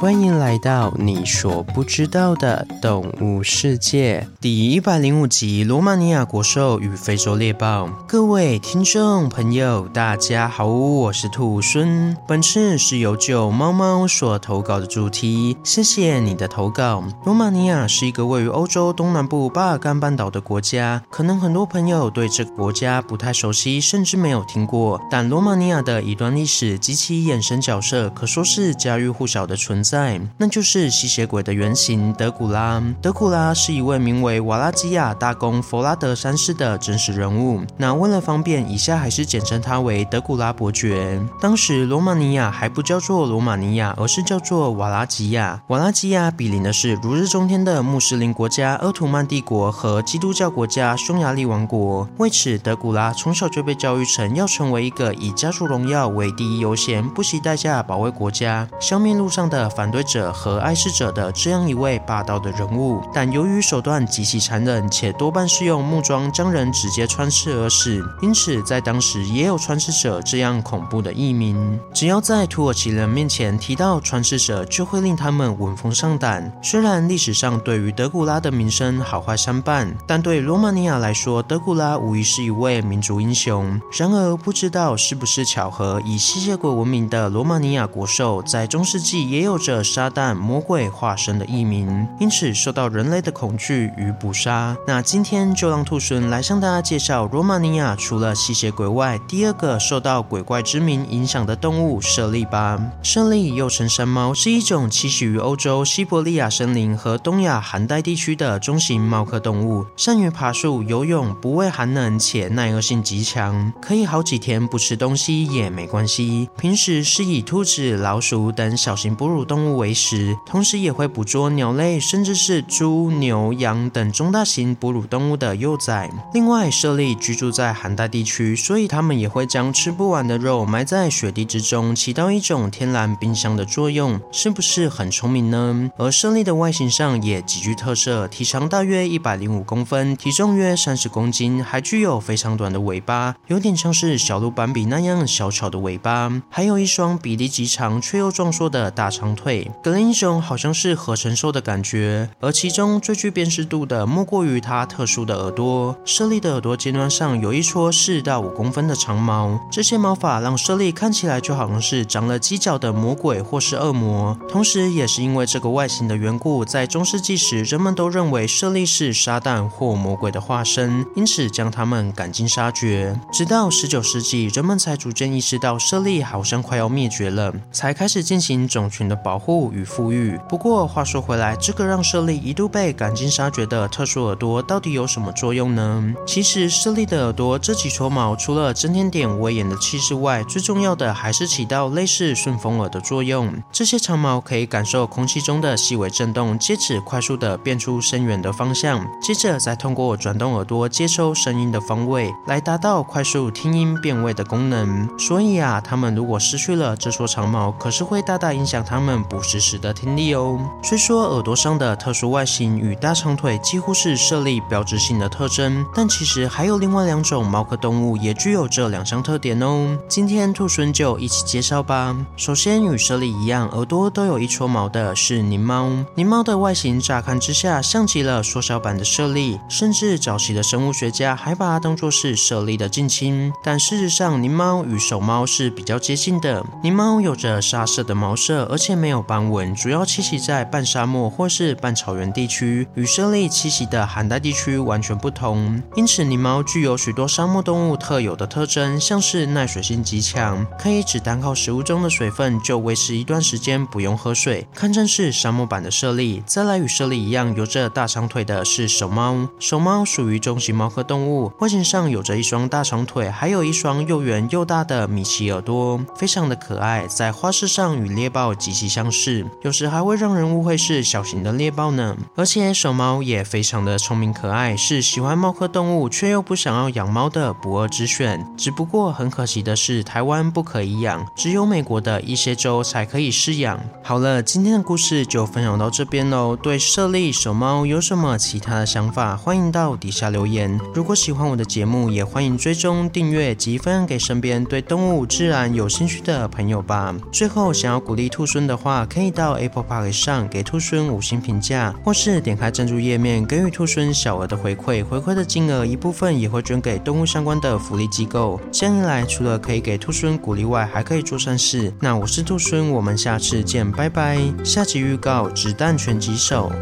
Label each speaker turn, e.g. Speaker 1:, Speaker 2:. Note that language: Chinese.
Speaker 1: 欢迎来到你所不知道的动物世界第一百零五集：罗马尼亚国兽与非洲猎豹。各位听众朋友，大家好，我是兔孙。本次是由九猫猫所投稿的主题，谢谢你的投稿。罗马尼亚是一个位于欧洲东南部巴尔干半岛的国家，可能很多朋友对这个国家不太熟悉，甚至没有听过。但罗马尼亚的一段历史及其衍生角色，可说是家喻户晓的存在。在，那就是吸血鬼的原型德古拉。德古拉是一位名为瓦拉基亚大公弗拉德三世的真实人物。那为了方便，以下还是简称他为德古拉伯爵。当时罗马尼亚还不叫做罗马尼亚，而是叫做瓦拉基亚。瓦拉基亚比邻的是如日中天的穆斯林国家鄂图曼帝国和基督教国家匈牙利王国。为此，德古拉从小就被教育成要成为一个以家族荣耀为第一优先，不惜代价保卫国家，消灭路上的。反对者和碍事者的这样一位霸道的人物，但由于手段极其残忍，且多半是用木桩将人直接穿刺而死，因此在当时也有穿刺者这样恐怖的译名。只要在土耳其人面前提到穿刺者，就会令他们闻风丧胆。虽然历史上对于德古拉的名声好坏相伴，但对罗马尼亚来说，德古拉无疑是一位民族英雄。然而，不知道是不是巧合，以吸血鬼闻名的罗马尼亚国兽，在中世纪也有着。这撒旦魔鬼化身的异名，因此受到人类的恐惧与捕杀。那今天就让兔孙来向大家介绍罗马尼亚除了吸血鬼外，第二个受到鬼怪之名影响的动物——猞猁吧。猞猁又称山猫，是一种栖息于欧洲西伯利亚森林和东亚寒带地区的中型猫科动物，善于爬树、游泳，不畏寒冷，且耐饿性极强，可以好几天不吃东西也没关系。平时是以兔子、老鼠等小型哺乳动物动物为食，同时也会捕捉鸟类，甚至是猪、牛、羊等中大型哺乳动物的幼崽。另外，猞猁居住在寒带地区，所以它们也会将吃不完的肉埋在雪地之中，起到一种天然冰箱的作用，是不是很聪明呢？而猞猁的外形上也极具特色，体长大约一百零五公分，体重约三十公斤，还具有非常短的尾巴，有点像是小鹿斑比那样小巧的尾巴，还有一双比例极长却又壮硕的大长腿。格林英雄好像是合成兽的感觉，而其中最具辨识度的莫过于它特殊的耳朵。猞猁的耳朵尖端上有一撮四到五公分的长毛，这些毛发让猞猁看起来就好像是长了犄角的魔鬼或是恶魔。同时，也是因为这个外形的缘故，在中世纪时，人们都认为猞猁是撒旦或魔鬼的化身，因此将它们赶尽杀绝。直到十九世纪，人们才逐渐意识到猞猁好像快要灭绝了，才开始进行种群的保保。护与富裕。不过话说回来，这个让猞猁一度被赶尽杀绝的特殊耳朵，到底有什么作用呢？其实猞猁的耳朵这几撮毛，除了增添点威严的气势外，最重要的还是起到类似顺风耳的作用。这些长毛可以感受空气中的细微震动，借此快速的辨出声源的方向，接着再通过转动耳朵接收声音的方位，来达到快速听音辨位的功能。所以啊，它们如果失去了这撮长毛，可是会大大影响它们不。实时的听力哦。虽说耳朵上的特殊外形与大长腿几乎是猞猁标志性的特征，但其实还有另外两种猫科动物也具有这两项特点哦。今天兔猻就一起介绍吧。首先与猞猁一样，耳朵都有一撮毛的是狞猫。狞猫的外形乍看之下像极了缩小版的猞猁，甚至早期的生物学家还把它当作是猞猁的近亲。但事实上，狞猫与守猫是比较接近的。狞猫有着沙色的毛色，而且没没有。斑纹主要栖息在半沙漠或是半草原地区，与猞猁栖息的寒带地区完全不同。因此，狸猫具有许多沙漠动物特有的特征，像是耐水性极强，可以只单靠食物中的水分就维持一段时间不用喝水，堪称是沙漠版的猞猁。再来，与猞猁一样有着大长腿的是守猫。守猫属于中型猫科动物，外形上有着一双大长腿，还有一双又圆又大的米奇耳朵，非常的可爱，在花式上与猎豹极其相相似。有时还会让人误会是小型的猎豹呢。而且守猫也非常的聪明可爱，是喜欢猫科动物却又不想要养猫的不二之选。只不过很可惜的是，台湾不可以养，只有美国的一些州才可以饲养。好了，今天的故事就分享到这边喽。对猞猁、守猫有什么其他的想法，欢迎到底下留言。如果喜欢我的节目，也欢迎追踪订阅及分享给身边对动物自然有兴趣的朋友吧。最后，想要鼓励兔孙的话。话，可以到 Apple Park 上给兔孙五星评价，或是点开赞助页面给予兔孙小额的回馈，回馈的金额一部分也会捐给动物相关的福利机构。这样一来，除了可以给兔孙鼓励外，还可以做善事。那我是兔孙，我们下次见，拜拜。下集预告：子弹拳击手。